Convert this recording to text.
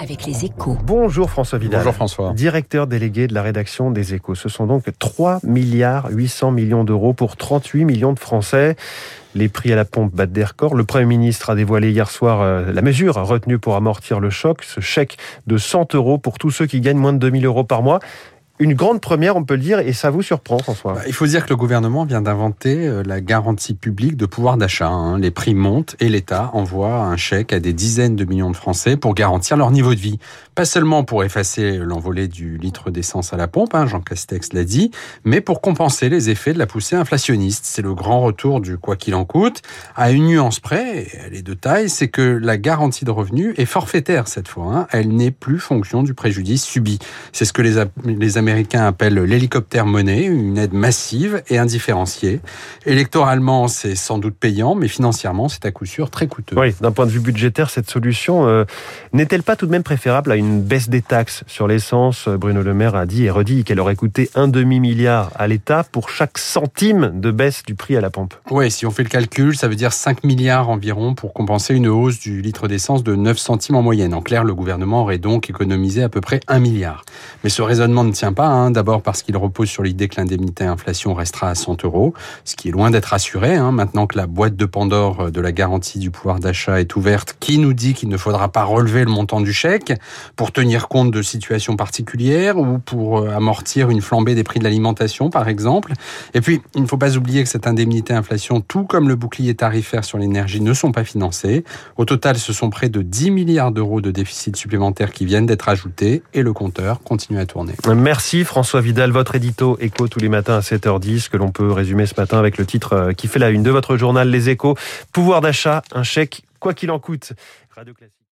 avec les échos. Bonjour François Vidal. Bonjour François. Directeur délégué de la rédaction des échos. Ce sont donc 3 milliards 800 millions d'euros pour 38 millions de Français. Les prix à la pompe battent des records. Le Premier ministre a dévoilé hier soir euh, la mesure retenue pour amortir le choc, ce chèque de 100 euros pour tous ceux qui gagnent moins de 2000 euros par mois une grande première, on peut le dire, et ça vous surprend, François bah, Il faut dire que le gouvernement vient d'inventer euh, la garantie publique de pouvoir d'achat. Hein. Les prix montent et l'État envoie un chèque à des dizaines de millions de Français pour garantir leur niveau de vie. Pas seulement pour effacer l'envolée du litre d'essence à la pompe, hein, Jean Castex l'a dit, mais pour compenser les effets de la poussée inflationniste. C'est le grand retour du quoi qu'il en coûte. À une nuance près, elle est de taille, c'est que la garantie de revenus est forfaitaire cette fois. Hein. Elle n'est plus fonction du préjudice subi. C'est ce que les Américains Américains appellent l'hélicoptère monnaie, une aide massive et indifférenciée. Électoralement, c'est sans doute payant, mais financièrement, c'est à coup sûr très coûteux. Oui, d'un point de vue budgétaire, cette solution euh, n'est-elle pas tout de même préférable à une baisse des taxes sur l'essence? Bruno Le Maire a dit et redit qu'elle aurait coûté un demi-milliard à l'État pour chaque centime de baisse du prix à la pompe. Oui, si on fait le calcul, ça veut dire 5 milliards environ pour compenser une hausse du litre d'essence de 9 centimes en moyenne. En clair, le gouvernement aurait donc économisé à peu près 1 milliard. Mais ce raisonnement ne tient pas Hein. D'abord parce qu'il repose sur l'idée que l'indemnité inflation restera à 100 euros, ce qui est loin d'être assuré. Hein. Maintenant que la boîte de Pandore euh, de la garantie du pouvoir d'achat est ouverte, qui nous dit qu'il ne faudra pas relever le montant du chèque pour tenir compte de situations particulières ou pour euh, amortir une flambée des prix de l'alimentation, par exemple? Et puis, il ne faut pas oublier que cette indemnité inflation, tout comme le bouclier tarifaire sur l'énergie, ne sont pas financés. Au total, ce sont près de 10 milliards d'euros de déficit supplémentaires qui viennent d'être ajoutés et le compteur continue à tourner. Merci François Vidal, votre édito écho tous les matins à 7h10, que l'on peut résumer ce matin avec le titre euh, qui fait la une de votre journal Les Échos. Pouvoir d'achat, un chèque, quoi qu'il en coûte.